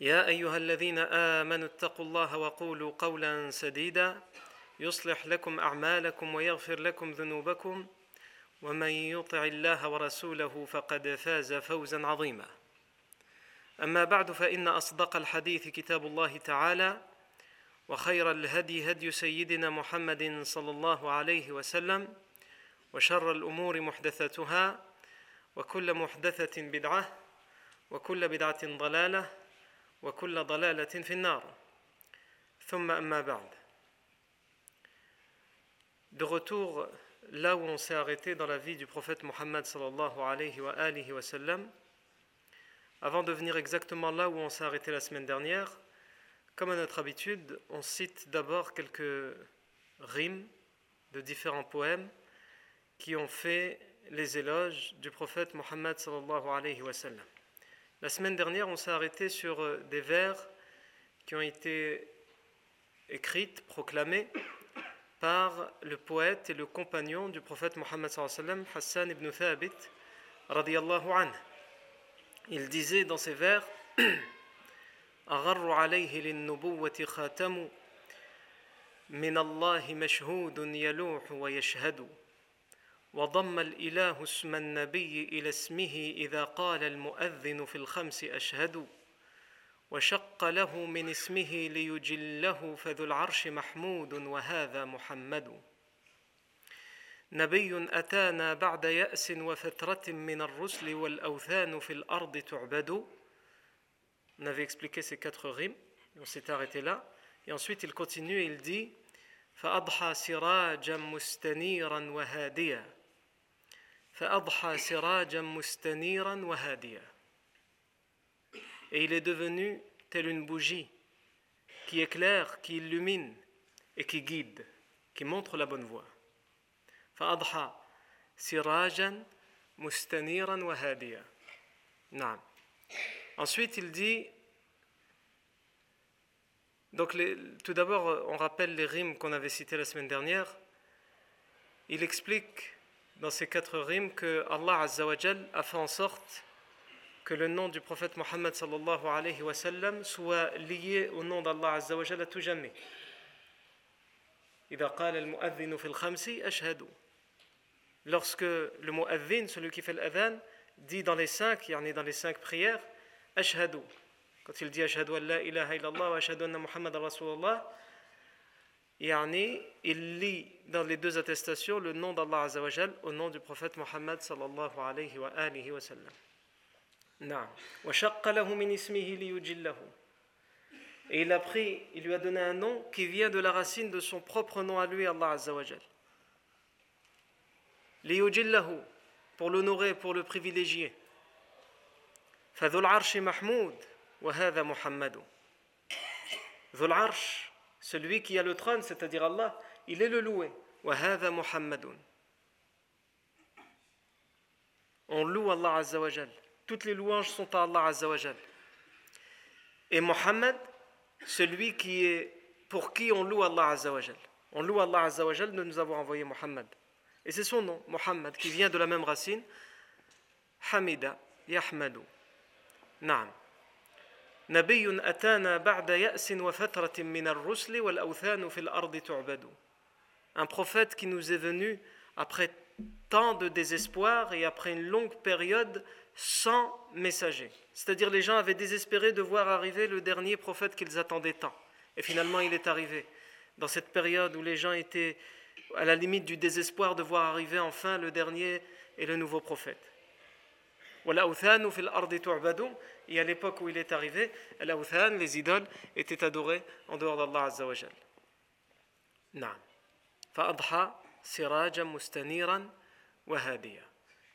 يا أيها الذين آمنوا اتقوا الله وقولوا قولا سديدا يصلح لكم أعمالكم ويغفر لكم ذنوبكم ومن يطع الله ورسوله فقد فاز فوزا عظيما. أما بعد فإن أصدق الحديث كتاب الله تعالى وخير الهدي هدي سيدنا محمد صلى الله عليه وسلم وشر الأمور محدثاتها وكل محدثة بدعة وكل بدعة ضلالة وكل ضلالة في النار ثم أما بعد De retour là où on s'est arrêté dans la vie du prophète Mohammed sallallahu alayhi wa alihi wa sallam, avant de venir exactement là où on s'est arrêté la semaine dernière, comme à notre habitude, on cite d'abord quelques rimes de différents poèmes qui ont fait les éloges du prophète Mohammed sallallahu alayhi wa sallam. La semaine dernière, on s'est arrêté sur euh, des vers qui ont été écrits, proclamés par le poète et le compagnon du prophète Mohammed sallallahu alayhi wa sallam, Hassan ibn Thabit radiyallahu anhu. Il disait dans ces vers أغر عليه للنبوة خاتم من الله مشهود يلوح ويشهد وضم الإله اسم النبي إلى اسمه إذا قال المؤذن في الخمس أشهد وشق له من اسمه ليجله فذو العرش محمود وهذا محمد. نبي أتانا بعد يأس وفترة من الرسل والأوثان في الأرض تعبد. On avait expliqué ces quatre rimes, on s'est arrêté là. Et ensuite il continue et il dit فأضحى سراجا مستنيرا وهاديا. فأضحى سراجا مستنيرا وهاديا Et il est devenu tel une bougie qui éclaire, qui illumine et qui guide, qui montre la bonne voie. فأضحى سراجا مستنيرا وهاديا نعم Ensuite, il dit donc les, tout d'abord, on rappelle les rimes qu'on avait citées la semaine dernière. Il explique dans ces quatre rimes que Allah Azzawajal a fait en sorte que le nom du prophète Mohammed sallallahu alayhi wa sallam soit lié au nom d'Allah Azzawajal à tout jamais. Lorsque le mu'adhin, celui qui fait l'adhan, dit dans les cinq, yani dans les cinq prières, Ashhadu. Quand il dit Ashhadu an la ilaha illallah wa ashhadu anna Muhammad Rasulullah, et il lit dans les deux attestations le nom d'Allah Azzawajal au nom du prophète Mohammed sallallahu alayhi wa alihi wa sallam. Naam. Wa shaqqa lahu min. Et il a pris, il lui a donné un nom qui vient de la racine de son propre nom à lui, Allah Azzawajal. Liyujillahu, pour l'honorer, pour le privilégier. Fadhul arshi mahmoud, wa hadha muhammadu. Dhul arsh, celui qui a le trône, c'est-à-dire Allah, il est le loué. Muhammadun. On loue Allah Azzawajal. Toutes les louanges sont à Allah Azzawajal. Et Muhammad, celui qui est pour qui on loue Allah Azzawajal. On loue Allah Azzawajal de nous avoir envoyé Muhammad. Et c'est son nom, Muhammad, qui vient de la même racine. Hamida, Yahmadou. Naam. نبي أتانا بعد يأس وفترة من الرسل والأوثان في الأرض تعبد Un prophète qui nous est venu après tant de désespoir et après une longue période sans messager. C'est-à-dire les gens avaient désespéré de voir arriver le dernier prophète qu'ils attendaient tant. Et finalement il est arrivé. dans cette période où les gens étaient à la limite du désespoir de voir arriver enfin le dernier et le nouveau prophète. Et à l'époque où il est arrivé, les idoles étaient adorées en dehors d'Allah.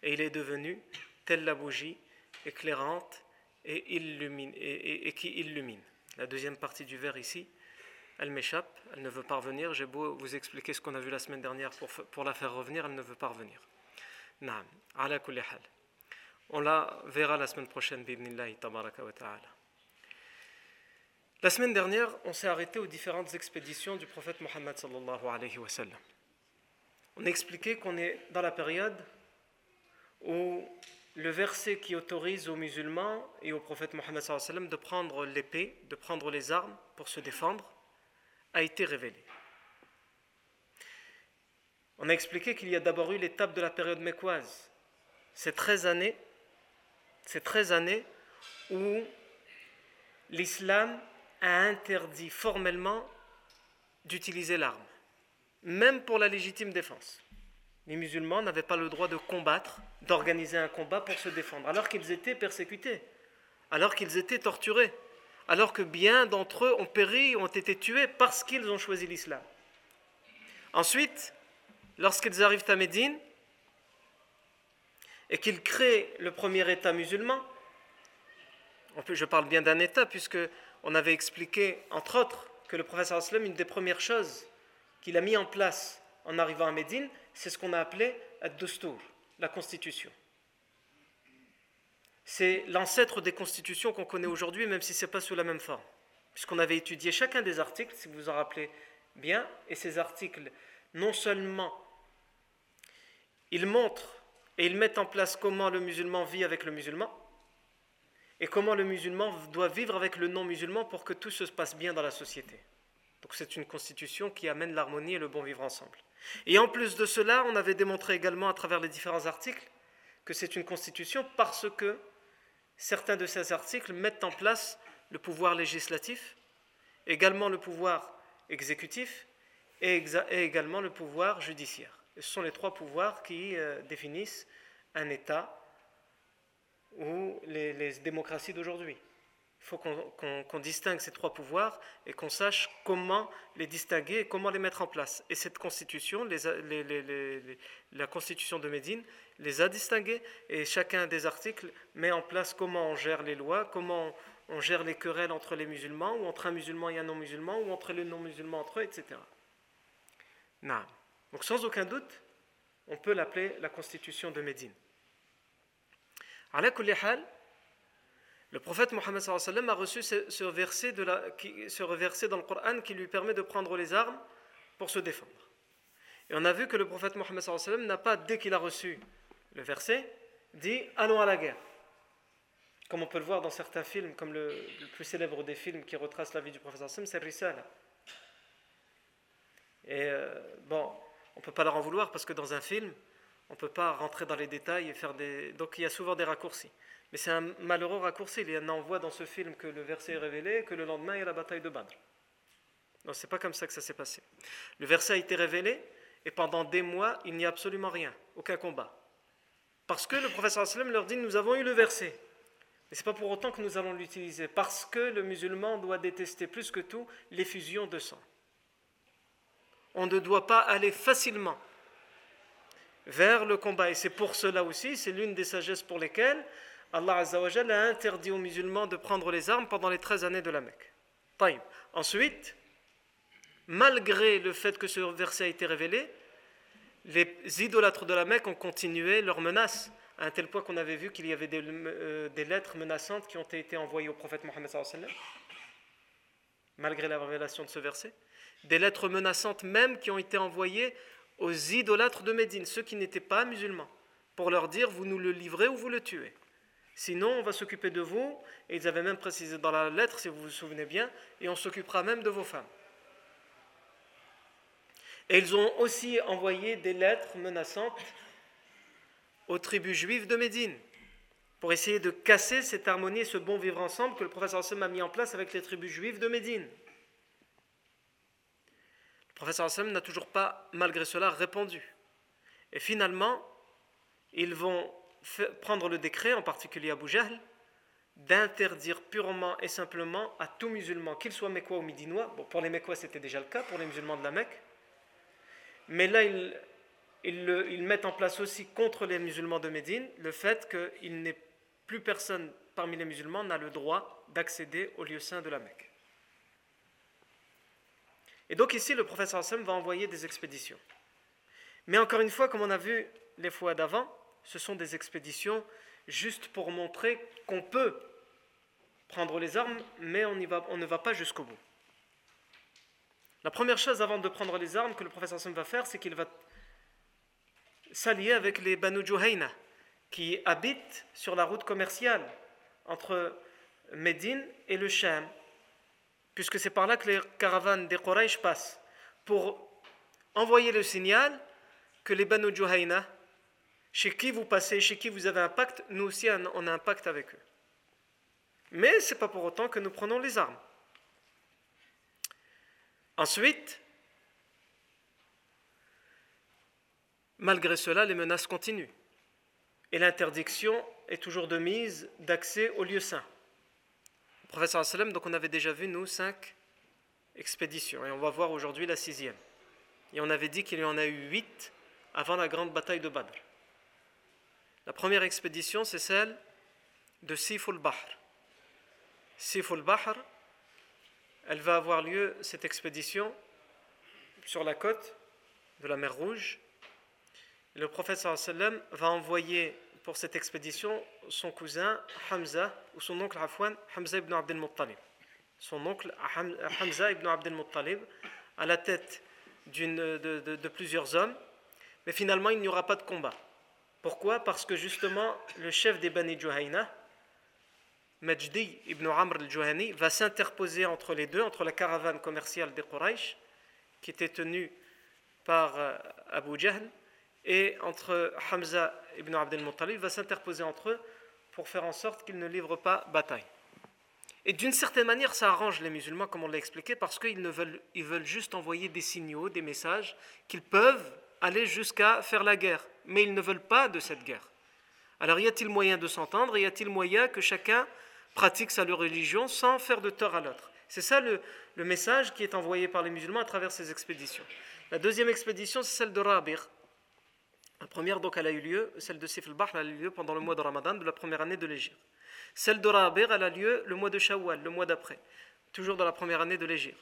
Et il est devenu telle la bougie éclairante et, illumine, et, qui illumine. La deuxième partie du vers ici, elle m'échappe, elle ne veut pas revenir. J'ai beau vous expliquer ce qu'on a vu la semaine dernière pour, pour la faire revenir, elle ne veut pas revenir. Naam, ala kulli hal. On la verra la semaine prochaine, ta'ala. La semaine dernière, on s'est arrêté aux différentes expéditions du prophète Mohammed. On a expliqué qu'on est dans la période où le verset qui autorise aux musulmans et au prophète Mohammed de prendre l'épée, de prendre les armes pour se défendre, a été révélé. On a expliqué qu'il y a d'abord eu l'étape de la période mécoise, ces 13 années, ces 13 années où l'islam a interdit formellement d'utiliser l'arme, même pour la légitime défense. Les musulmans n'avaient pas le droit de combattre, d'organiser un combat pour se défendre, alors qu'ils étaient persécutés, alors qu'ils étaient torturés alors que bien d'entre eux ont péri, ont été tués parce qu'ils ont choisi l'islam. Ensuite, lorsqu'ils arrivent à Médine et qu'ils créent le premier État musulman, je parle bien d'un État puisque on avait expliqué, entre autres, que le professeur Aslam, une des premières choses qu'il a mis en place en arrivant à Médine, c'est ce qu'on a appelé ad-Dustour, la constitution c'est l'ancêtre des constitutions qu'on connaît aujourd'hui, même si ce n'est pas sous la même forme. Puisqu'on avait étudié chacun des articles, si vous vous en rappelez bien, et ces articles, non seulement ils montrent et ils mettent en place comment le musulman vit avec le musulman, et comment le musulman doit vivre avec le non-musulman pour que tout se passe bien dans la société. Donc c'est une constitution qui amène l'harmonie et le bon vivre ensemble. Et en plus de cela, on avait démontré également à travers les différents articles que c'est une constitution parce que certains de ces articles mettent en place le pouvoir législatif, également le pouvoir exécutif et, également le pouvoir judiciaire. Ce sont les trois pouvoirs qui euh, définissent un État ou les démocraties d'aujourd'hui. Il faut qu'on distingue ces trois pouvoirs et qu'on sache comment les distinguer et comment les mettre en place. Et cette constitution, la constitution de Médine, les a distingués et chacun des articles met en place comment on gère les lois, comment on gère les querelles entre les musulmans ou entre un musulman et un non-musulman ou entre les non-musulmans entre eux, etc. Donc sans aucun doute, on peut l'appeler la constitution de Médine. Le prophète Mohammed a reçu ce, verset, dans le Coran qui lui permet de prendre les armes pour se défendre. Et on a vu que le prophète Mohammed n'a pas, dès qu'il a reçu le verset, dit Allons à la guerre. Comme on peut le voir dans certains films, comme le, plus célèbre des films qui retrace la vie du prophète c'est Risala. Et euh, bon, on ne peut pas leur en vouloir parce que dans un film, on ne peut pas rentrer dans les détails et faire des. Donc il y a souvent des raccourcis. Mais c'est un malheureux raccourci. Il y en envoie dans ce film que le verset est révélé, que le lendemain il y a la bataille de Badr. Non, c'est pas comme ça que ça s'est passé. Le verset a été révélé et pendant des mois, il n'y a absolument rien, aucun combat. Parce que le professeur sallam leur dit Nous avons eu le verset. Mais ce n'est pas pour autant que nous allons l'utiliser. Parce que le musulman doit détester plus que tout l'effusion de sang. On ne doit pas aller facilement vers le combat. Et c'est pour cela aussi, c'est l'une des sagesses pour lesquelles Allah a interdit aux musulmans de prendre les armes pendant les 13 années de la Mecque. Ensuite, malgré le fait que ce verset a été révélé, les idolâtres de la Mecque ont continué leurs menaces, à un tel point qu'on avait vu qu'il y avait des, euh, lettres menaçantes qui ont été envoyées au prophète Mohammed malgré la révélation de ce verset. Des lettres menaçantes même qui ont été envoyées aux idolâtres de Médine, ceux qui n'étaient pas musulmans, pour leur dire vous nous le livrez ou vous le tuez. Sinon, on va s'occuper de vous. Et ils avaient même précisé dans la lettre, si vous vous souvenez bien, et on s'occupera même de vos femmes. Et ils ont aussi envoyé des lettres menaçantes aux tribus juives de Médine pour essayer de casser cette harmonie et ce bon vivre ensemble que le professeur Hassan a mis en place avec les tribus juives de Médine. Le professeur sallam n'a toujours pas, malgré cela, répondu. Et finalement, ils vont prendre le décret, en particulier Abu Jahl, d'interdire purement et simplement à tout musulman, qu'il soit mécois ou médinois, bon, pour les mécois c'était déjà le cas, pour les musulmans de la Mecque, mais là ils, ils, mettent en place aussi contre les musulmans de Médine le fait qu'il n'est plus personne parmi les musulmans n'a le droit d'accéder au lieu saint de la Mecque. Et donc ici, le professeur Hassan va envoyer des expéditions. Mais encore une fois, comme on a vu les fois d'avant, ce sont des expéditions juste pour montrer qu'on peut prendre les armes, mais on, ne va pas jusqu'au bout. La première chose avant de prendre les armes que le professeur Hassan va faire, c'est qu'il va s'allier avec les Banu Juhayna, qui habitent sur la route commerciale entre Médine et le Sham, puisque c'est par là que les caravanes des Quraysh passent, pour envoyer le signal que les Banu Juhayna, chez qui vous passez, chez qui vous avez un pacte, nous aussi on a un pacte avec eux. Mais ce n'est pas pour autant que nous prenons les armes. Ensuite, malgré cela, les menaces continuent. Et l'interdiction est toujours de mise d'accès au lieu saint. Professeur sallam, donc on avait déjà vu, nous, cinq expéditions. Et on va voir aujourd'hui la sixième. Et on avait dit qu'il y en a eu huit avant la grande bataille de Badr. La première expédition, c'est celle de Siful Bahr. Siful Bahr, elle va avoir lieu, cette expédition, sur la côte de la mer Rouge. le prophète sallam va envoyer pour cette expédition son cousin Hamza, ou son oncle Afwan, Hamza ibn Abdel Muttalib. Son oncle Hamza ibn Abdel Muttalib, à la tête de, plusieurs hommes, mais finalement il n'y aura pas de combat. Pourquoi? Parce que justement, le chef des Bani Juhayna, Majdi ibn Amr al-Juhani, va s'interposer entre les deux, entre la caravane commerciale des Quraysh, qui était tenue par euh, Abu Jahl, et entre Hamza ibn Abdel Muttalib, va s'interposer entre eux pour faire en sorte qu'ils ne livrent pas bataille. Et d'une certaine manière, ça arrange les musulmans, comme on l'a expliqué, parce qu'ils veulent, ils veulent juste envoyer des signaux, des messages, qu'ils peuvent aller jusqu'à faire la guerre, mais ils ne veulent pas de cette guerre. Alors y a-t-il moyen de s'entendre? Y a-t-il moyen que chacun pratique sa religion sans faire de tort à l'autre? C'est ça le, message qui est envoyé par les musulmans à travers ces expéditions. La deuxième expédition, c'est celle de Rabir. La première, donc, elle a eu lieu, celle de Sif al-Bahr, elle a eu lieu pendant le mois de Ramadan de la première année de l'Égypte. Celle de Rabir, elle a lieu le mois de Shawwal, le mois d'après, toujours dans la première année de l'Égypte.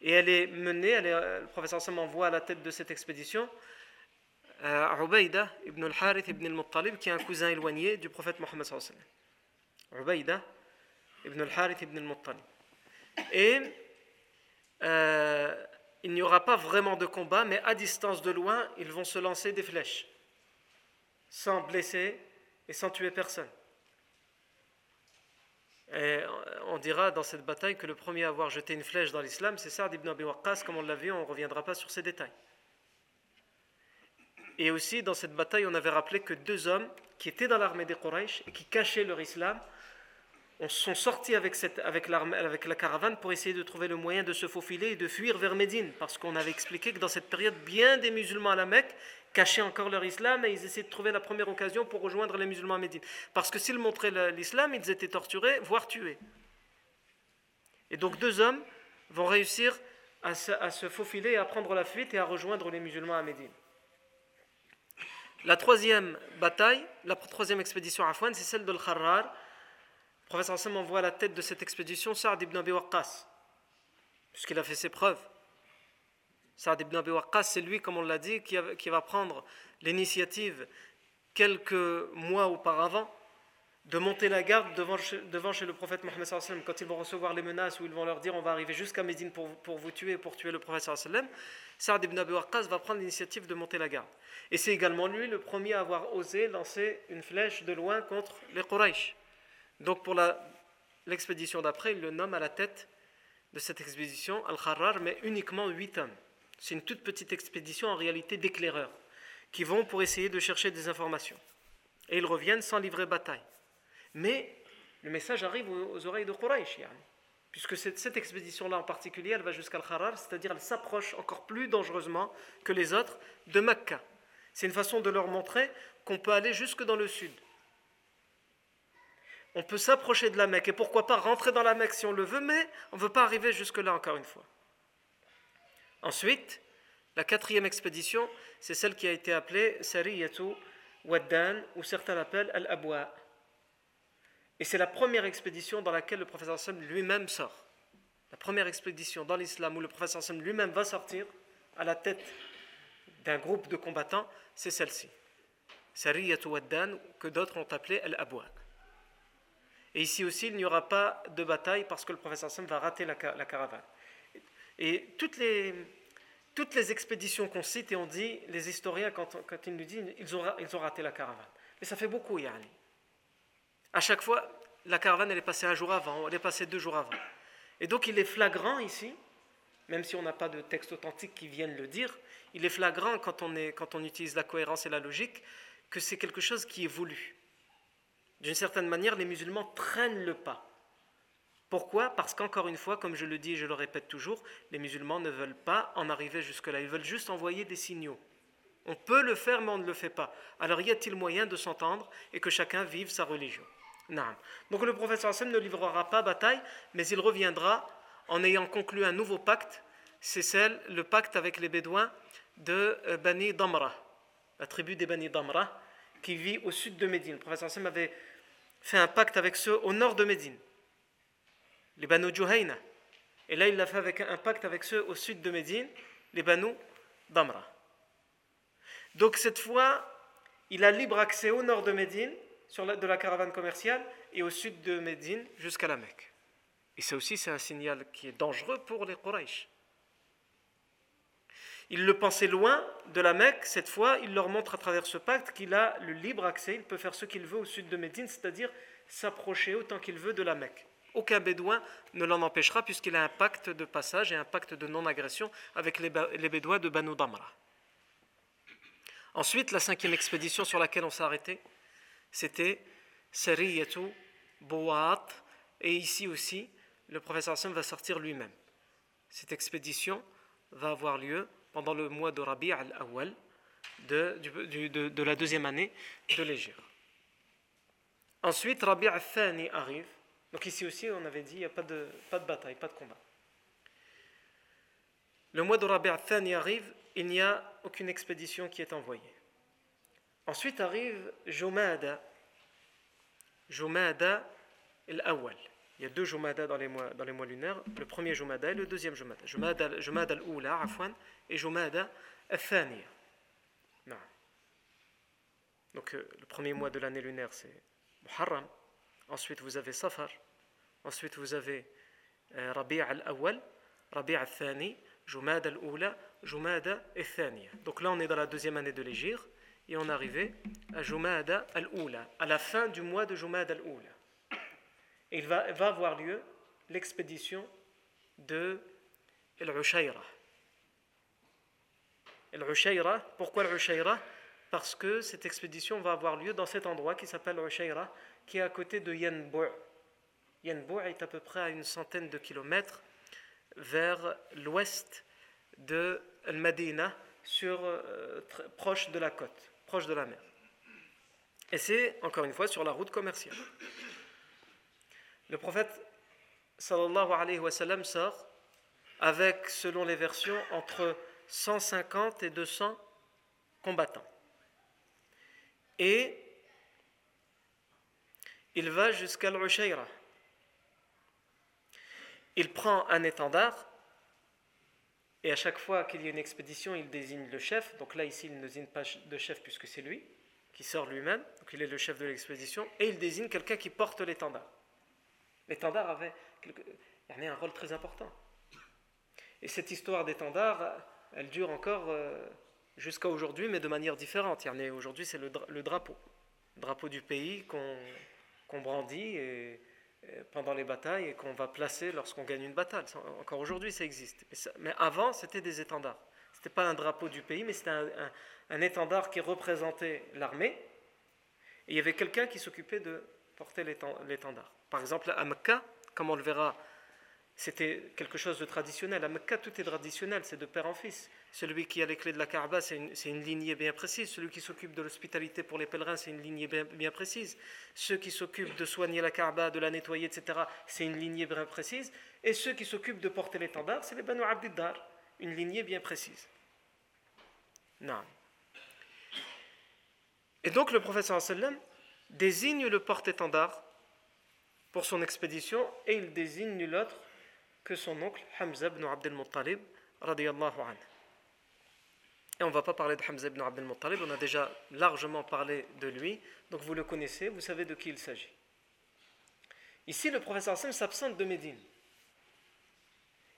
Et elle est menée, elle est, le professeur Sam envoie à la tête de cette expédition euh, Ubaïda ibn al-Harith ibn al-Muttalib, qui est un cousin éloigné du prophète Mohammed Ubaïda ibn al-Harith ibn al-Muttalib. Et euh, il n'y aura pas vraiment de combat, mais à distance de loin, ils vont se lancer des flèches, sans blesser et sans tuer personne. Et on dira dans cette bataille que le premier à avoir jeté une flèche dans l'islam, c'est Saad ibn Abi Waqqas, comme on l'a vu, on ne reviendra pas sur ces détails. Et aussi, dans cette bataille, on avait rappelé que deux hommes qui étaient dans l'armée des Quraysh et qui cachaient leur islam sont sortis avec, la caravane pour essayer de trouver le moyen de se faufiler et de fuir vers Médine. Parce qu'on avait expliqué que dans cette période, bien des musulmans à la Mecque cachaient encore leur islam et ils essayaient de trouver la première occasion pour rejoindre les musulmans à Médine. Parce que s'ils montraient l'islam, ils étaient torturés, voire tués. Et donc deux hommes vont réussir à se, à se faufiler, à prendre la fuite et à rejoindre les musulmans à Médine. La troisième bataille, la troisième expédition à Fouane, c'est celle de l'Kharrar. Professeur Hassan envoie à la tête de cette expédition Saad ibn Abi Waqqas, puisqu'il a fait ses preuves. Saad ibn Abi Waqqas, c'est lui, comme on l'a dit, qui, va prendre l'initiative quelques mois auparavant de monter la garde devant, devant chez le prophète Mohammed sallam quand ils vont recevoir les menaces où ils vont leur dire on va arriver jusqu'à Médine pour, pour vous tuer, pour tuer le prophète sallam, Saad ibn Abi Waqqas va prendre l'initiative de monter la garde. Et c'est également lui le premier à avoir osé lancer une flèche de loin contre les Quraysh. Donc pour l'expédition d'après, il le nomme à la tête de cette expédition Al-Kharrar, mais uniquement huit hommes. C'est une toute petite expédition en réalité d'éclaireurs qui vont pour essayer de chercher des informations. Et ils reviennent sans livrer bataille. Mais le message arrive aux, oreilles de Quraysh. puisque cette, cette expédition-là en particulier, elle va jusqu'à Al-Kharar, c'est-à-dire elle s'approche encore plus dangereusement que les autres de Mecca. C'est une façon de leur montrer qu'on peut aller jusque dans le sud. On peut s'approcher de la Mecque et pourquoi pas rentrer dans la Mecque si on le veut, mais on ne veut pas arriver jusque-là encore une fois. Ensuite, la quatrième expédition, c'est celle qui a été appelée Sariyatu Waddan, ou certains l'appellent Al-Abwa. Et c'est la première expédition dans laquelle le professeur Sam lui-même sort. La première expédition dans l'islam où le professeur Sam lui-même va sortir à la tête d'un groupe de combattants, c'est celle-ci. Sariyatu Waddan, que d'autres ont appelée Al-Abwa. Et ici aussi, il n'y aura pas de bataille parce que le professeur Sam va rater la, caravane. Et toutes les, toutes les expéditions qu'on cite et on dit, les historiens, quand, ils nous disent, ils ont, ils ont raté la caravane. Mais ça fait beaucoup, Yanni. À chaque fois, la caravane, elle est passée un jour avant, elle est passée deux jours avant. Et donc, il est flagrant ici, même si on n'a pas de texte authentique qui vienne le dire, il est flagrant quand on, est, quand on utilise la cohérence et la logique que c'est quelque chose qui est voulu. D'une certaine manière, les musulmans traînent le pas. Pourquoi? Parce qu'encore une fois, comme je le dis et je le répète toujours, les musulmans ne veulent pas en arriver jusque-là. Ils veulent juste envoyer des signaux. On peut le faire, mais on ne le fait pas. Alors y a-t-il moyen de s'entendre et que chacun vive sa religion? Non. Donc le prophète Hassan ne livrera pas bataille, mais il reviendra en ayant conclu un nouveau pacte. C'est celle, le pacte avec les Bédouins de euh, Bani Damra, la tribu des Bani Damra, qui vit au sud de Médine. Le prophète Hassan avait fait un pacte avec ceux au nord de Médine, les Banu Juhayna. Et là, il l'a fait avec un pacte avec ceux au sud de Médine, les Banu Damra. Donc cette fois, il a libre accès au nord de Médine, sur de la caravane commerciale, et au sud de Médine jusqu'à la Mecque. Et ça aussi, c'est un signal qui est dangereux pour les Quraysh. Il le pensait loin de la Mecque, cette fois, il leur montre à travers ce pacte qu'il a le libre accès, il peut faire ce qu'il veut au sud de Médine, c'est-à-dire s'approcher autant qu'il veut de la Mecque. Aucun bédouin ne l'en empêchera puisqu'il a un pacte de passage et un pacte de non-agression avec les, bédouins de Banu Damra. Ensuite, la cinquième expédition sur laquelle on s'est arrêté, c'était Sariyatu Bouat, et ici aussi, le professeur Hassan va sortir lui-même. Cette expédition va avoir lieu pendant le mois de Rabi' al-Awwal de, la deuxième année de l'Égypte. Ensuite, Rabi' al-Thani arrive. Donc ici aussi, on avait dit, il n'y a pas de, pas de bataille, pas de combat. Le mois de Rabi' al-Thani arrive, il n'y a aucune expédition qui est envoyée. Ensuite arrive Jumada, Jumada al-Awwal. Il y a deux Jumada dans les mois, lunaires. Le premier Jumada et le deuxième Jumada. Jumada al-Oula, Afwan, et Jumada al-Thaniya. Donc euh, le premier mois de l'année lunaire, c'est Muharram. Ensuite, vous avez Safar. Ensuite, vous avez euh, Rabi' al-Awwal, Rabi' al-Thani, Jumada al-Oula, Jumada al-Thaniya. Donc là, on est dans la deuxième année de l'Égypte et on est arrivé à Jumada al-Oula, à la fin du mois de Jumada al-Oula il va, avoir lieu l'expédition de El-Ushayra. El-Ushayra, pourquoi El-Ushayra Parce que cette expédition va avoir lieu dans cet endroit qui s'appelle El-Ushayra, qui est à côté de Yanbu'. Yanbu' est à peu près à une centaine de kilomètres vers l'ouest de Al-Madina, euh, proche de la côte, proche de la mer. Et c'est, encore une fois, sur la route commerciale. Le prophète sallallahu alayhi wa sort avec, selon les versions, entre 150 et 200 combattants. Et il va jusqu'à l'Ushayra. Il prend un étendard et à chaque fois qu'il y a une expédition, il désigne le chef. Donc là, ici, il ne désigne pas de chef puisque c'est lui qui sort lui-même. Donc il est le chef de l'expédition. Et il désigne quelqu'un qui porte l'étendard. L'étendard avait un rôle très important. Et cette histoire d'étendard, elle dure encore euh, jusqu'à aujourd'hui, mais de manière différente. Aujourd'hui, c'est le, drapeau. Le drapeau du pays qu'on brandit pendant les batailles et qu'on va placer lorsqu'on gagne une bataille. Encore aujourd'hui, ça existe. Mais, avant, c'était des étendards. Ce n'était pas un drapeau du pays, mais c'était un, un étendard qui représentait l'armée. Et il y avait quelqu'un qui s'occupait de porter l'étendard. Par exemple, à Mecca, comme on le verra c'était quelque chose de traditionnel. À Mecca, tout est traditionnel, c'est de père en fils. Celui qui a les clés de la Kaaba, c'est une, lignée bien précise. Celui qui s'occupe de l'hospitalité pour les pèlerins, c'est une lignée bien, précise. Ceux qui s'occupent de soigner la Kaaba, de la nettoyer, etc., c'est une lignée bien précise. Et ceux qui s'occupent de porter l'étendard, c'est les Banu Abdiddar, une lignée bien précise. Non. Et donc le prophète sallam désigne le porte-étendard pour son expédition et il désigne nul autre que son oncle Hamza ibn Abdel Muttalib anhu. Et on ne va pas parler de Hamza ibn Abdel Muttalib, on a déjà largement parlé de lui, donc vous le connaissez, vous savez de qui il s'agit. Ici, le professeur Hassan s'absente de Médine.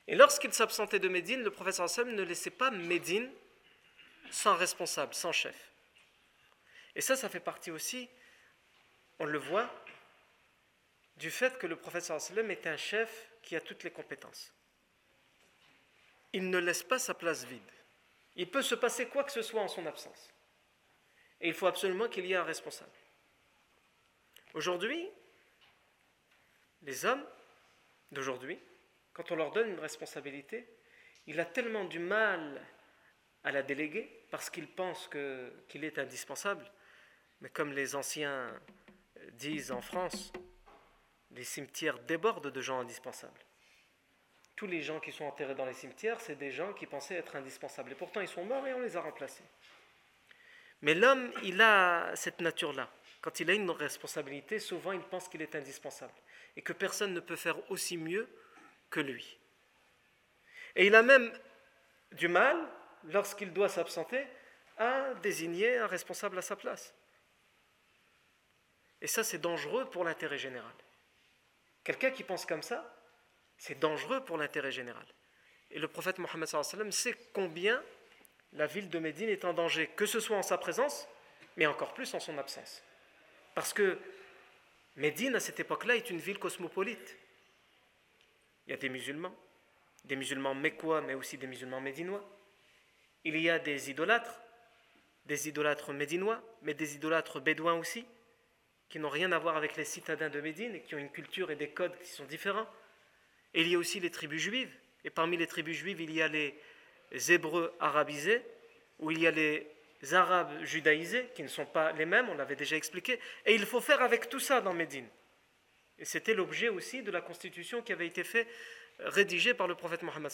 Et lorsqu'il s'absentait de Médine, le professeur Hassan ne laissait pas Médine sans responsable, sans chef. Et ça, ça fait partie aussi, on le voit, du fait que le professeur Hassan est un chef qui a toutes les compétences. Il ne laisse pas sa place vide. Il peut se passer quoi que ce soit en son absence. Et il faut absolument qu'il y ait un responsable. Aujourd'hui, les hommes d'aujourd'hui, quand on leur donne une responsabilité, il a tellement du mal à la déléguer parce qu'il pense qu'il est indispensable. Mais comme les anciens disent en France, les cimetières débordent de gens indispensables. Tous les gens qui sont enterrés dans les cimetières, c'est des gens qui pensaient être indispensables. Et pourtant, ils sont morts et on les a remplacés. Mais l'homme, il a cette nature-là. Quand il a une responsabilité, souvent, il pense qu'il est indispensable. Et que personne ne peut faire aussi mieux que lui. Et il a même du mal, lorsqu'il doit s'absenter, à désigner un responsable à sa place. Et ça, c'est dangereux pour l'intérêt général. Quelqu'un qui pense comme ça, c'est dangereux pour l'intérêt général. Et le prophète Mohammed sait combien la ville de Médine est en danger, que ce soit en sa présence, mais encore plus en son absence. Parce que Médine, à cette époque-là, est une ville cosmopolite. Il y a des musulmans, des musulmans mécois, mais aussi des musulmans médinois. Il y a des idolâtres, des idolâtres médinois, mais des idolâtres bédouins aussi qui n'ont rien à voir avec les citadins de Médine et qui ont une culture et des codes qui sont différents. Et il y a aussi les tribus juives. Et parmi les tribus juives, il y a les Hébreux arabisés, ou il y a les Arabes judaïsés, qui ne sont pas les mêmes, on l'avait déjà expliqué. Et il faut faire avec tout ça dans Médine. Et c'était l'objet aussi de la constitution qui avait été fait, rédigée par le prophète Mohammed.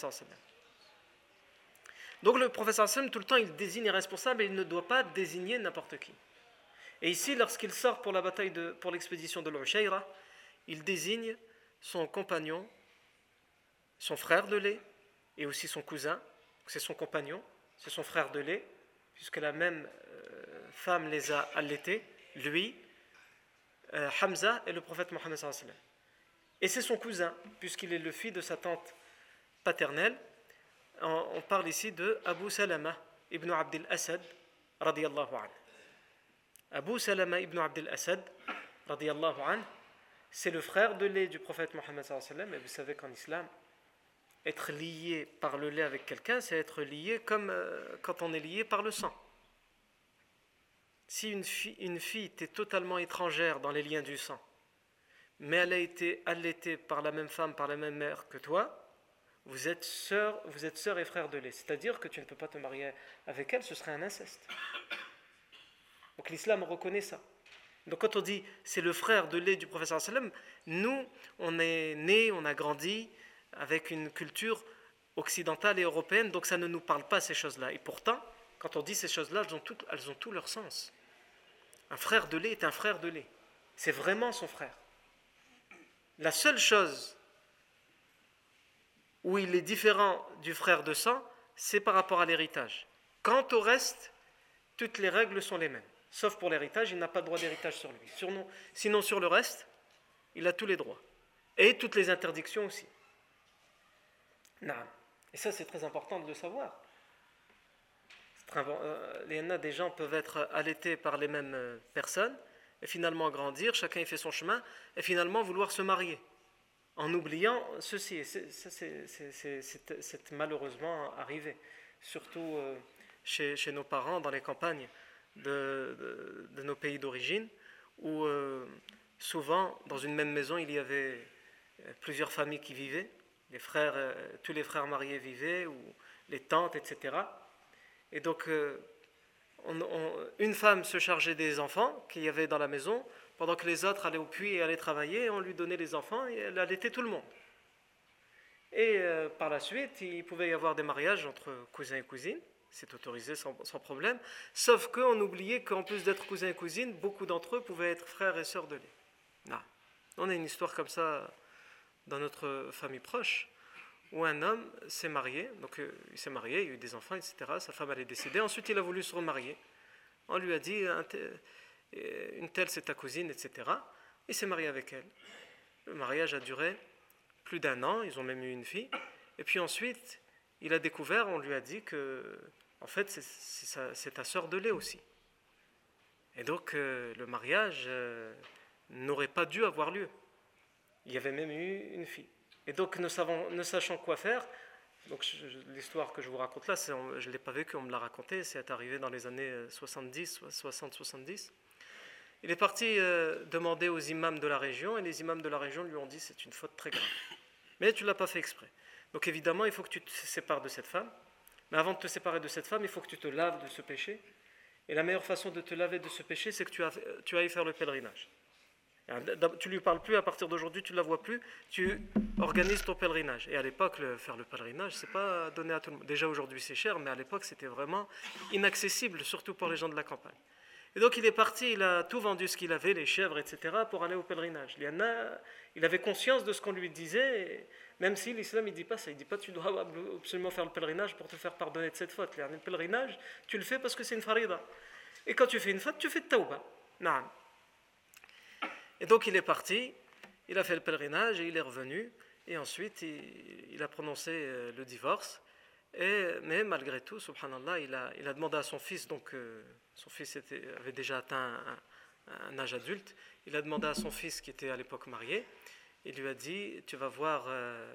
Donc le prophète tout le temps, il désigne les responsables et il ne doit pas désigner n'importe qui. Et ici, lorsqu'il sort pour la bataille de, pour l'expédition de l'Ushayra, il désigne son compagnon, son frère de lait, et aussi son cousin, c'est son compagnon, c'est son frère de lait, puisque la même euh, femme les a allaités, lui, euh, Hamza et le prophète Mohammed. Et c'est son cousin, puisqu'il est le fils de sa tante paternelle. On, parle ici de Abu Salama ibn Abdel Asad, radiallahu anhu. Abu Salama ibn Abdel Asad, c'est le frère de lait du prophète Mohammed et vous savez qu'en islam, être lié par le lait avec quelqu'un, c'est être lié comme euh, quand on est lié par le sang. Si une une fille est totalement étrangère dans les liens du sang, mais elle a été allaitée par la même femme, par la même mère que toi, vous êtes sœur, vous êtes sœur et frère de lait. C'est-à-dire que tu ne peux pas te marier avec elle, ce serait un inceste. Donc l'islam reconnaît ça. Donc quand on dit c'est le frère de lait du professeur sallam, nous, on est né, on a grandi avec une culture occidentale et européenne, donc ça ne nous parle pas ces choses-là. Et pourtant, quand on dit ces choses-là, elles ont, tout, elles ont tout leur sens. Un frère de lait est un frère de lait. C'est vraiment son frère. La seule chose où il est différent du frère de sang, c'est par rapport à l'héritage. Quant au reste, toutes les règles sont les mêmes. Sauf pour l'héritage, il n'a pas de droit d'héritage sur lui. sinon, sur le reste, il a tous les droits. Et toutes les interdictions aussi. Non. Et ça, c'est très important de le savoir. Euh, des gens peuvent être allaités par les mêmes euh, personnes et finalement grandir, chacun y fait son chemin, et finalement vouloir se marier, en oubliant ceci. C'est malheureusement arrivé, surtout euh, chez, nos parents dans les campagnes de, nos pays d'origine, où euh, souvent, dans une même maison, il y avait euh, plusieurs familles qui vivaient, les frères, euh, tous les frères mariés vivaient, ou les tantes, etc. Et donc, une femme se chargeait des enfants qu'il y avait dans la maison, pendant que les autres allaient au puits et allaient travailler, on lui donnait les enfants et elle allaitait tout le monde. Et par la suite, il pouvait y avoir des mariages entre cousins et cousines, c'est autorisé sans, problème, sauf qu'on oubliait qu'en plus d'être cousins et cousines, beaucoup d'entre eux pouvaient être frères et sœurs de lait. Non. On a une histoire comme ça dans notre famille proche, où un homme s'est marié, donc euh, il s'est marié, il a eu des enfants, etc. Sa femme allait décéder. Ensuite, il a voulu se remarier. On lui a dit une telle c'est ta cousine, etc. Il s'est marié avec elle. Le mariage a duré plus d'un an, ils ont même eu une fille. Et puis ensuite, il a découvert, on lui a dit que, en fait, c'est ta sœur de lait aussi. Et donc, euh, le mariage euh, n'aurait pas dû avoir lieu. Il y avait même eu une fille. Et donc, ne, ne sachant quoi faire, donc l'histoire que je vous raconte là, je ne l'ai pas vécu, on me l'a raconté, c'est arrivé dans les années 70, 60-70. Il est parti euh, demander aux imams de la région, et les imams de la région lui ont dit c'est une faute très grave. Mais tu ne l'as pas fait exprès. Donc évidemment, il faut que tu te sépares de cette femme. Mais avant de te séparer de cette femme, il faut que tu te laves de ce péché. Et la meilleure façon de te laver de ce péché, c'est que tu, ailles faire le pèlerinage. Tu lui parles plus à partir d'aujourd'hui, tu ne la vois plus, tu organises ton pèlerinage. Et à l'époque, faire le pèlerinage, c'est pas donné à tout le monde. Déjà aujourd'hui, c'est cher, mais à l'époque, c'était vraiment inaccessible, surtout pour les gens de la campagne. Et donc il est parti, il a tout vendu ce qu'il avait, les chèvres, etc., pour aller au pèlerinage. Il avait conscience de ce qu'on lui disait, même si l'islam ne dit pas ça. Il ne dit pas tu dois absolument faire le pèlerinage pour te faire pardonner de cette faute. Le pèlerinage, tu le fais parce que c'est une farida. Et quand tu fais une faute, tu fais de tauba. Et donc il est parti, il a fait le pèlerinage et il est revenu. Et ensuite, il, a prononcé euh, le divorce. Et, mais malgré tout, subhanallah, il a, il a demandé à son fils, donc euh, son fils avait déjà atteint un, âge adulte. Il a demandé à son fils, qui était à l'époque marié, il lui a dit Tu vas voir euh,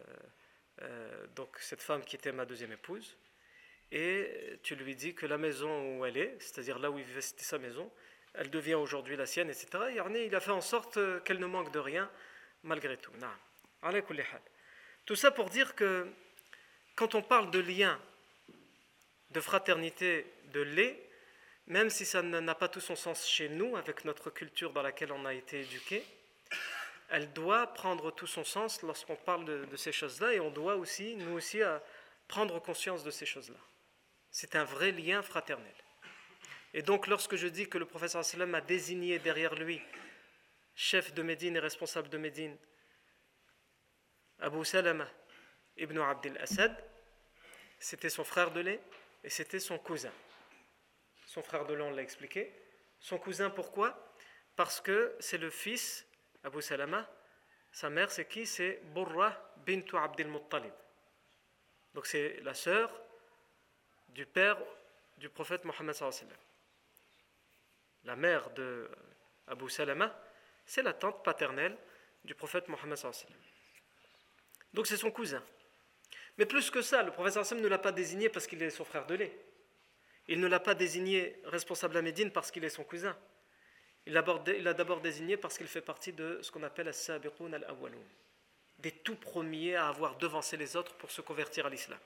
euh, donc cette femme qui était ma deuxième épouse, et tu lui dis que la maison où elle est, c'est-à-dire là où il vivait, c'était sa maison, elle devient aujourd'hui la sienne, etc. Et il a fait en sorte qu'elle ne manque de rien, malgré tout. Tout ça pour dire que quand on parle de lien, de fraternité, de lait, même si ça n'a pas tout son sens chez nous, avec notre culture dans laquelle on a été éduqué, elle doit prendre tout son sens lorsqu'on parle de, ces choses-là et on doit aussi, nous aussi, prendre conscience de ces choses-là. C'est un vrai lien fraternel. Et donc, lorsque je dis que le professeur sallam a désigné derrière lui chef de Médine et responsable de Médine, Abu Salama ibn Abdel Assad, c'était son frère de lait et c'était son cousin. Son frère de lait, on l'a expliqué. Son cousin, pourquoi? Parce que c'est le fils, Abu Salama. Sa mère, c'est qui? C'est Burra bintu Abdel Muttalib. Donc c'est la sœur du père du prophète Mohammed La mère de Abu Salama, c'est la tante paternelle du prophète Mohammed Donc c'est son cousin. Mais plus que ça, le prophète ne l'a pas désigné parce qu'il est son frère de lait. Il ne l'a pas désigné responsable à Médine parce qu'il est son cousin. Il l'a d'abord désigné parce qu'il fait partie de ce qu'on appelle as-sabiqun al-awwalun, des tout premiers à avoir devancé les autres pour se convertir à l'islam.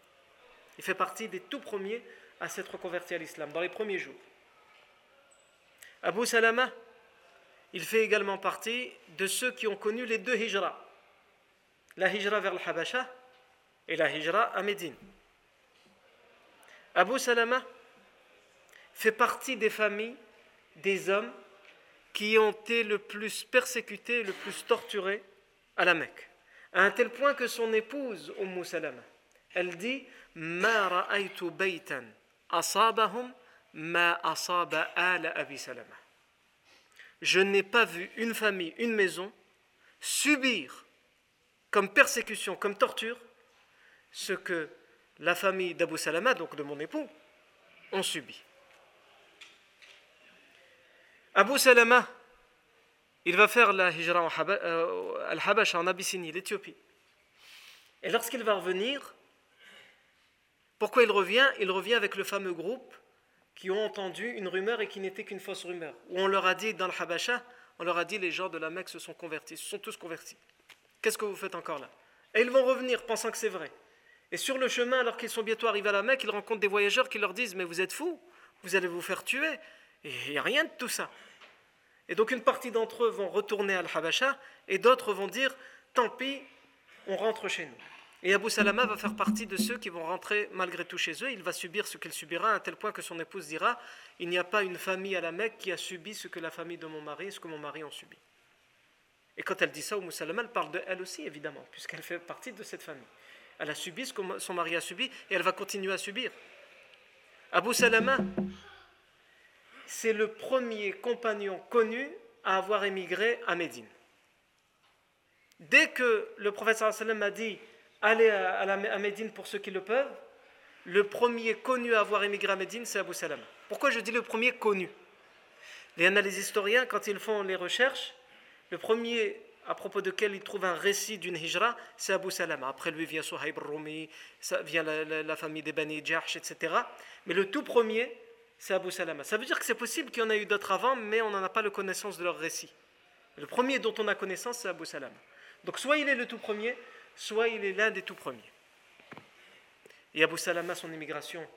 Il fait partie des tout premiers à s'être converti à l'islam dans les premiers jours. Abu Salama, il fait également partie de ceux qui ont connu les deux hijras. La hijra vers le Habasha et la hijra à Médine. Abu Salama, fait partie des familles des hommes qui ont été le plus persécutés, le plus torturés à la Mecque. À un tel point que son épouse, Umm Salama, elle dit Ma asabahum ma asaba ala Salama. Je n'ai pas vu une famille, une maison subir comme persécution, comme torture, ce que la famille d'Abu Salama, donc de mon époux, ont subi. Abu Salama, il va faire la hijra euh, al-Habash en Abyssinie, l'Éthiopie. Et lorsqu'il va revenir, pourquoi il revient? Il revient avec le fameux groupe qui ont entendu une rumeur et qui n'était qu'une fausse rumeur. Où on leur a dit dans le Habasha, on leur a dit les gens de la Mecque se sont convertis, se sont tous convertis. Qu'est-ce que vous faites encore là? Et ils vont revenir pensant que c'est vrai. Et sur le chemin, alors qu'ils sont bientôt arrivés à la Mecque, ils rencontrent des voyageurs qui leur disent Mais vous êtes fous, vous allez vous faire tuer. Et il n'y a rien de tout ça. Et donc une partie d'entre eux vont retourner à Al-Habasha et d'autres vont dire Tant pis, on rentre chez nous. Et Abu Salama va faire partie de ceux qui vont rentrer malgré tout chez eux. Il va subir ce qu'il subira à tel point que son épouse dira Il n'y a pas une famille à la Mecque qui a subi ce que la famille de mon mari, ce que mon mari a subi. Et quand elle dit ça, Umm Salama, elle parle de elle aussi, évidemment, puisqu'elle fait partie de cette famille. Elle a subi ce que son mari a subi et elle va continuer à subir. Abu Salama, c'est le premier compagnon connu à avoir émigré à Médine. Dès que le prophète sallam a dit allez à, Médine pour ceux qui le peuvent, le premier connu à avoir émigré à Médine, c'est Abu Salama. Pourquoi je dis le premier connu? Les, les historiens, quand ils font les recherches, le premier à propos duquel ils trouvent un récit d'une hijra, c'est Abu Salama. Après lui vient Suhaib Rumi, vient la, famille des Bani Jahsh, etc. Mais le tout premier, c'est Abu Salama. Ça veut dire que c'est possible qu'il y en a eu d'autres avant, mais on n'en a pas la connaissance de leur récit. Le premier dont on a connaissance, c'est Abu Salama. Donc soit il est le tout premier, soit il est l'un des tout premiers. Et Abu Salama, son immigration,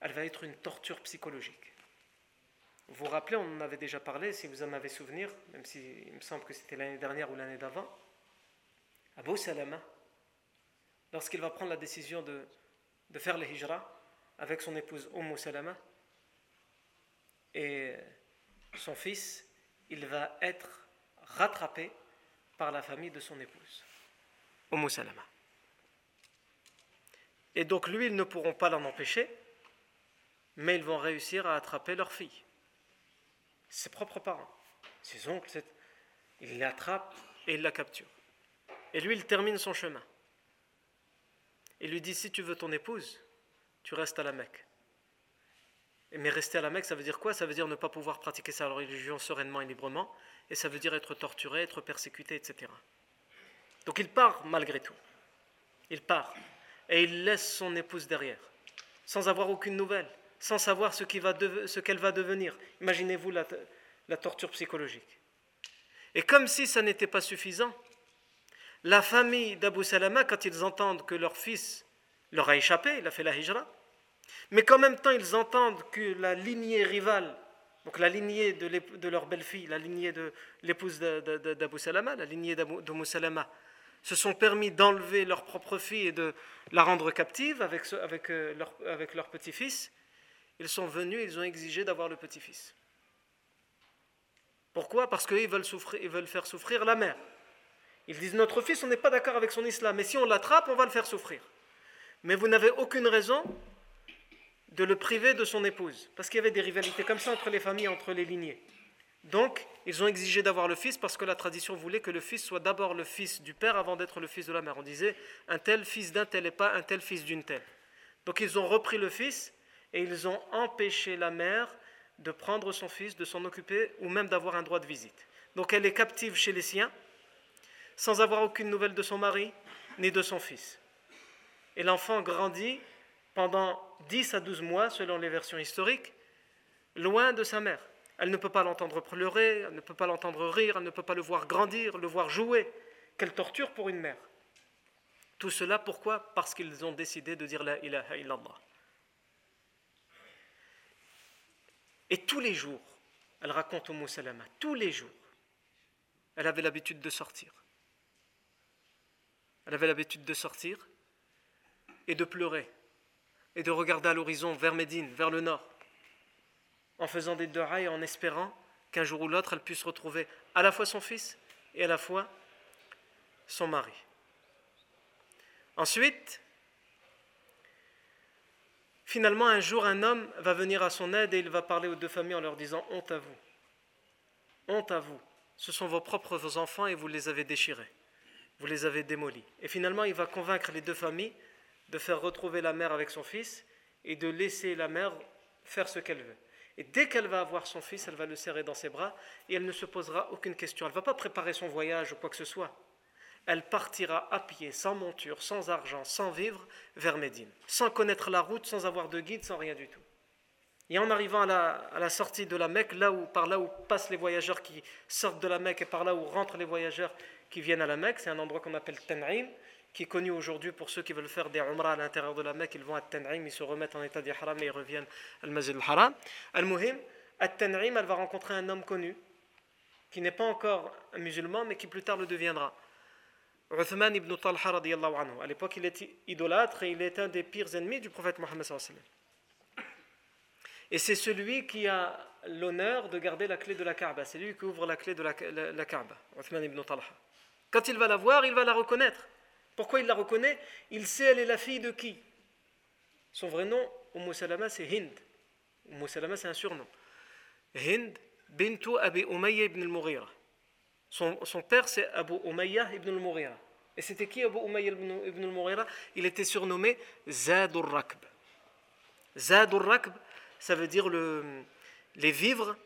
elle va être une torture psychologique. Vous vous rappelez, on en avait déjà parlé, si vous en avez souvenir, même si il me semble que c'était l'année dernière ou l'année d'avant. Abu Salama, lorsqu'il va prendre la décision de, de faire le hijra avec son épouse Umm Salama et son fils, il va être rattrapé par la famille de son épouse, Umm Salama. Et donc lui, ils ne pourront pas l'en empêcher, mais ils vont réussir à attraper leur fille. Ses propres parents, ses oncles, il l'attrape et il la capture. Et lui, il termine son chemin. Il lui dit, si tu veux ton épouse, tu restes à la Mecque. Mais rester à la Mecque, ça veut dire quoi? Ça veut dire ne pas pouvoir pratiquer sa religion sereinement et librement, et ça veut dire être torturé, être persécuté, etc. Donc il part malgré tout. Il part. Et il laisse son épouse derrière, sans avoir aucune nouvelle, sans savoir ce qu'elle va, devenir. Imaginez-vous la, la torture psychologique. Et comme si ça n'était pas suffisant, la famille d'Abu Salama, quand ils entendent que leur fils leur a échappé, il a fait la hijra, mais qu'en même temps ils entendent que la lignée rivale donc la lignée de, leur belle-fille, la lignée de l'épouse d'Abu Salama, la lignée d'Abu Salama, se sont permis d'enlever leur propre fille et de la rendre captive avec, euh, leur, avec leur petit-fils, ils sont venus, ils ont exigé d'avoir le petit-fils. Pourquoi? Parce qu'ils veulent, veulent faire souffrir la mère. Ils disent notre fils, on n'est pas d'accord avec son islam, mais si on l'attrape, on va le faire souffrir. Mais vous n'avez aucune raison de le priver de son épouse, parce qu'il y avait des rivalités comme ça entre les familles, entre les lignées. Donc, ils ont exigé d'avoir le fils parce que la tradition voulait que le fils soit d'abord le fils du père avant d'être le fils de la mère. On disait un tel fils d'un tel et pas un tel fils d'une telle. Donc, ils ont repris le fils et ils ont empêché la mère de prendre son fils, de s'en occuper ou même d'avoir un droit de visite. Donc, elle est captive chez les siens sans avoir aucune nouvelle de son mari ni de son fils. Et l'enfant grandit pendant 10 à 12 mois, selon les versions historiques, loin de sa mère. Elle ne peut pas l'entendre pleurer, elle ne peut pas l'entendre rire, elle ne peut pas le voir grandir, le voir jouer. Quelle torture pour une mère. Tout cela, pourquoi? Parce qu'ils ont décidé de dire la ilaha illallah. Et tous les jours, elle raconte au mot Salama, tous les jours, elle avait l'habitude de sortir. Elle avait l'habitude de sortir et de pleurer et de regarder à l'horizon vers Médine, vers le nord, en faisant des dua et en espérant qu'un jour ou l'autre elle puisse retrouver à la fois son fils et à la fois son mari. Ensuite, finalement, un jour, un homme va venir à son aide et il va parler aux deux familles en leur disant Honte à vous, honte à vous, ce sont vos propres enfants et vous les avez déchirés, vous les avez démolis. Et finalement, il va convaincre les deux familles de faire retrouver la mère avec son fils et de laisser la mère faire ce qu'elle veut. Et dès qu'elle va avoir son fils, elle va le serrer dans ses bras et elle ne se posera aucune question. Elle ne va pas préparer son voyage ou quoi que ce soit. Elle partira à pied, sans monture, sans argent, sans vivre, vers Médine, sans connaître la route, sans avoir de guide, sans rien du tout. Et en arrivant à la, sortie de la Mecque, là où, par là où passent les voyageurs qui sortent de la Mecque et par là où rentrent les voyageurs qui viennent à la Mecque, c'est un endroit qu'on appelle Tan'im, qui est connu aujourd'hui pour ceux qui veulent faire des umrah à l'intérieur de la Mecque, ils vont à Tan'im, ils se remettent en état d'ihram et ils reviennent al Masjid al-Haram. Al-Muhim, à Tan'im, elle va rencontrer un homme connu qui n'est pas encore un musulman mais qui plus tard le deviendra. Uthman ibn Talha radiallahu anhu. À l'époque, il était idolâtre et il est un des pires ennemis du prophète Mohammed sallallahu Et c'est celui qui a l'honneur de garder la clé de la Kaaba. C'est lui qui ouvre la clé de la, la, Kaaba, Uthman ibn Talha. Quand il va la voir, il va la reconnaître. Pourquoi il la reconnaît? Il sait elle est la fille de qui? Son vrai nom, Umm Salama, c'est Hind. Umm Salama, c'est un surnom. Hind bintu Abi Umayya ibn al-Mughira. Son, père, c'est Abu Umayya ibn al-Mughira. Et c'était qui Abu Umayya ibn al-Mughira? Il était surnommé Zadur Rakb. Zadur Rakb, ça veut dire le, les vivres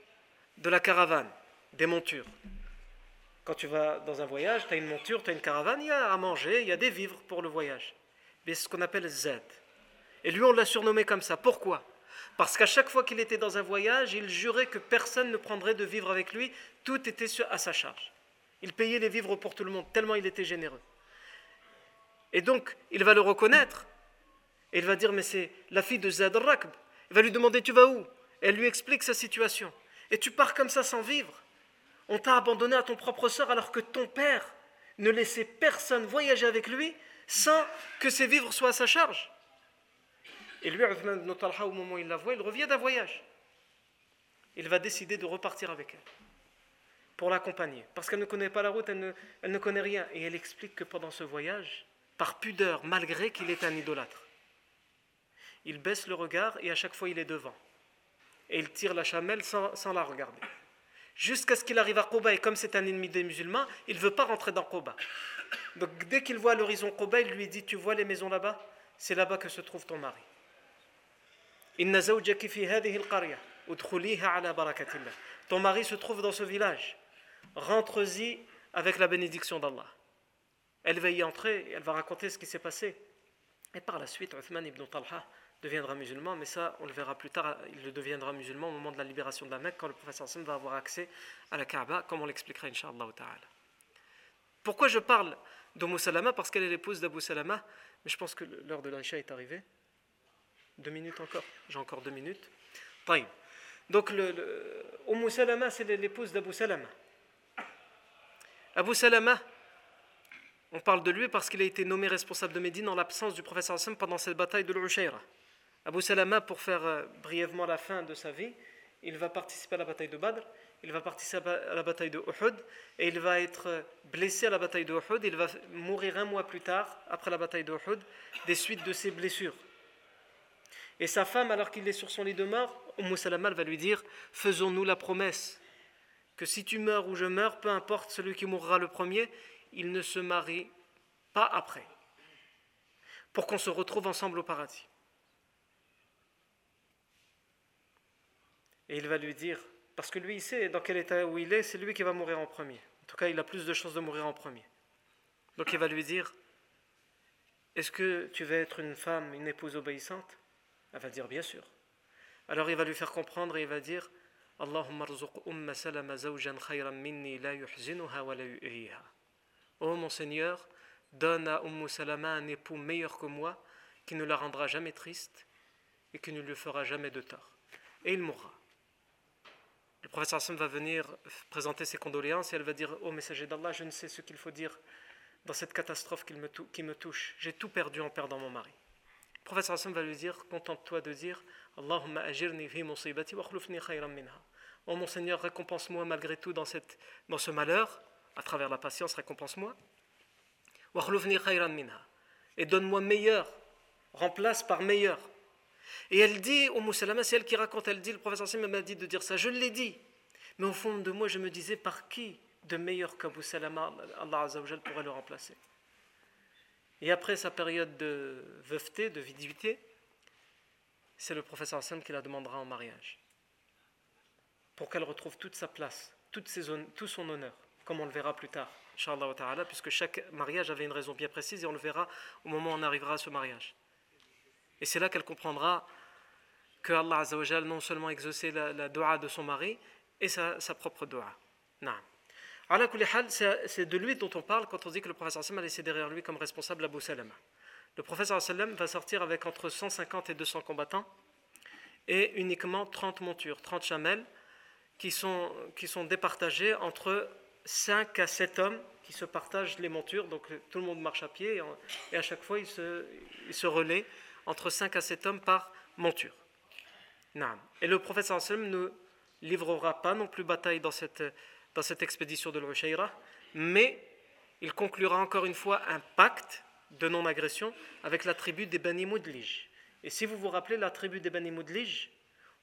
de la caravane, des montures. Quand tu vas dans un voyage, tu as une monture, tu as une caravane, il y a à manger, il y a des vivres pour le voyage. C'est ce qu'on appelle Zad. Et lui, on l'a surnommé comme ça. Pourquoi? Parce qu'à chaque fois qu'il était dans un voyage, il jurait que personne ne prendrait de vivre avec lui, tout était à sa charge. Il payait les vivres pour tout le monde, tellement il était généreux. Et donc, il va le reconnaître. Et il va dire, mais c'est la fille de Zad Rakb. Il va lui demander, tu vas où? Elle lui explique sa situation. Et tu pars comme ça sans vivre. On t'a abandonné à ton propre sort alors que ton père ne laissait personne voyager avec lui sans que ses vivres soient à sa charge. Et lui, au moment où il la voit, il revient d'un voyage. Il va décider de repartir avec elle pour l'accompagner. Parce qu'elle ne connaît pas la route, elle ne, connaît rien. Et elle explique que pendant ce voyage, par pudeur, malgré qu'il est un idolâtre, il baisse le regard et à chaque fois il est devant. Et il tire la chamelle sans la regarder. Jusqu'à ce qu'il arrive à Quba, et comme c'est un ennemi des musulmans, il ne veut pas rentrer dans Quba. Donc dès qu'il voit l'horizon Quba, il lui dit Tu vois les maisons là-bas? C'est là-bas que se trouve ton mari. Ton mari se trouve dans ce village rentre-y avec la bénédiction d'Allah. Elle va y entrer et elle va raconter ce qui s'est passé. Et par la suite, Uthman ibn Talha deviendra musulman, mais ça, on le verra plus tard, il le deviendra musulman au moment de la libération de la Mecque, quand le professeur Sam va avoir accès à la Kaaba, comme on l'expliquera, Inch'Allah. Pourquoi je parle d'Umm Salama? Parce qu'elle est l'épouse d'Abu Salama, mais je pense que l'heure de l'Aïcha est arrivée. Deux minutes encore? J'ai encore deux minutes. Donc, le, Salama, c'est l'épouse d'Abu Salama. Abu Salama, on parle de lui parce qu'il a été nommé responsable de Médine en l'absence du professeur Hassan pendant cette bataille de l'Ushayra. Abu Salama, pour faire euh, brièvement la fin de sa vie, il va participer à la bataille de Badr, il va participer à la bataille de Uhud, et il va être euh, blessé à la bataille de Uhud, il va mourir un mois plus tard, après la bataille de Uhud, des suites de ses blessures. Et sa femme, alors qu'il est sur son lit de mort, Umm Salama va lui dire Faisons-nous la promesse que si tu meurs ou je meurs, peu importe celui qui mourra le premier, il ne se marie pas après, pour qu'on se retrouve ensemble au paradis. Et il va lui dire, parce que lui il sait dans quel état où il est, c'est lui qui va mourir en premier. En tout cas, il a plus de chances de mourir en premier. Donc il va lui dire, est-ce que tu veux être une femme, une épouse obéissante? Elle va dire, bien sûr. Alors il va lui faire comprendre et il va dire, Allahumma umma salama zawjan khayran minni la yuhzinuha wa la yu'iha. Oh mon Seigneur, donne à Umm Salama un époux meilleur que moi, qui ne la rendra jamais triste et qui ne lui fera jamais de tort. Et il mourra. Professeur Hassan va venir présenter ses condoléances et elle va dire Ô oh, messager d'Allah, je ne sais ce qu'il faut dire dans cette catastrophe qui me, qui me touche. J'ai tout perdu en perdant mon mari. Le professeur Hassan va lui dire Contente-toi de dire Allahumma ajirni fi musibati wa khayran minha. Oh mon Seigneur, récompense-moi malgré tout dans, cette, dans ce malheur, à travers la patience, récompense-moi. Et donne-moi meilleur, remplace par meilleur. Et elle dit, au Moussalama, c'est elle qui raconte, elle dit, le professeur m'a dit de dire ça, je l'ai dit. Mais au fond de moi, je me disais, par qui de meilleur qu'Abu Salama, Allah Azzawajal pourrait le remplacer? Et après sa période de veuveté, de viduité, c'est le professeur Hassan qui la demandera en mariage pour qu'elle retrouve toute sa place, toute ses, tout son honneur, comme on le verra plus tard, ta'ala, puisque chaque mariage avait une raison bien précise et on le verra au moment où on arrivera à ce mariage. Et c'est là qu'elle comprendra que Allah Azzawajal non seulement exaucé la, la dua de son mari et sa, sa propre dua. C'est de lui dont on parle quand on dit que le professeur a laissé derrière lui comme responsable Abu Salama. Le professeur va sortir avec entre 150 et 200 combattants et uniquement 30 montures, 30 chamelles qui sont, qui sont départagées entre 5 à 7 hommes qui se partagent les montures. Donc tout le monde marche à pied et, à chaque fois il se, il se relaie entre 5 à 7 hommes par monture. Et le professeur ne livrera pas non plus bataille dans cette, dans cette expédition de l'Ushayra, mais il conclura encore une fois un pacte de non-agression avec la tribu des Bani Mudlij. Et si vous vous rappelez, la tribu des Bani Mudlij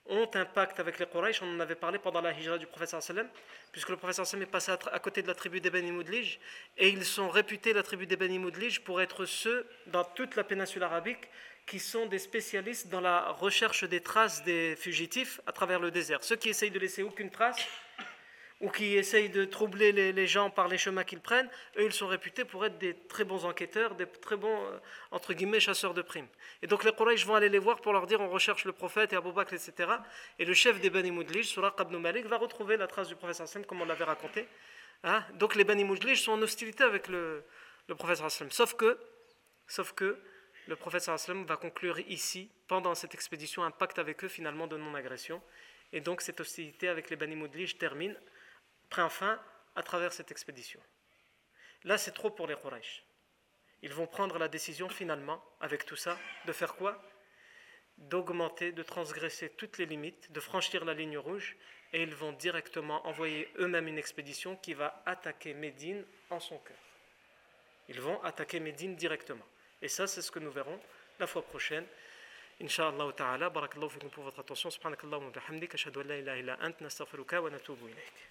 ont un pacte avec les Quraysh, on en avait parlé pendant la hijra du professeur sallam, puisque le professeur sallam est passé à, côté de la tribu des Bani Mudlij, et ils sont réputés, la tribu des Bani Mudlij, pour être ceux, dans toute la péninsule arabique, qui sont des spécialistes dans la recherche des traces des fugitifs à travers le désert. Ceux qui essayent de laisser aucune trace, ou qui essayent de troubler les, gens par les chemins qu'ils prennent, eux, ils sont réputés pour être des très bons enquêteurs, des très bons, euh, entre guillemets, chasseurs de primes. Et donc les Quraysh vont aller les voir pour leur dire on recherche le prophète et Abu Bakr, etc. Et le chef des Bani Moudlij, Suraq ibn Malik, va retrouver la trace du prophète sallam comme on l'avait raconté. Hein. donc les Bani Moudlij sont en hostilité avec le, le prophète sallam. Sauf que, sauf que le prophète sallam va conclure ici, pendant cette expédition, un pacte avec eux finalement de non-agression. Et donc cette hostilité avec les Bani termine prend fin à travers cette expédition. Là, c'est trop pour les Quraysh. Ils vont prendre la décision finalement, avec tout ça, de faire quoi? D'augmenter, de transgresser toutes les limites, de franchir la ligne rouge, et ils vont directement envoyer eux-mêmes une expédition qui va attaquer Médine en son cœur. Ils vont attaquer Médine directement. Et ça, c'est ce que nous verrons la fois prochaine. Inch'Allah ta'ala, barakallahu fikum pour votre attention. Subhanakallahu wa bihamdik, ashhadu an la ilaha illa ant, nastaghfiruka wa natubu ilayk.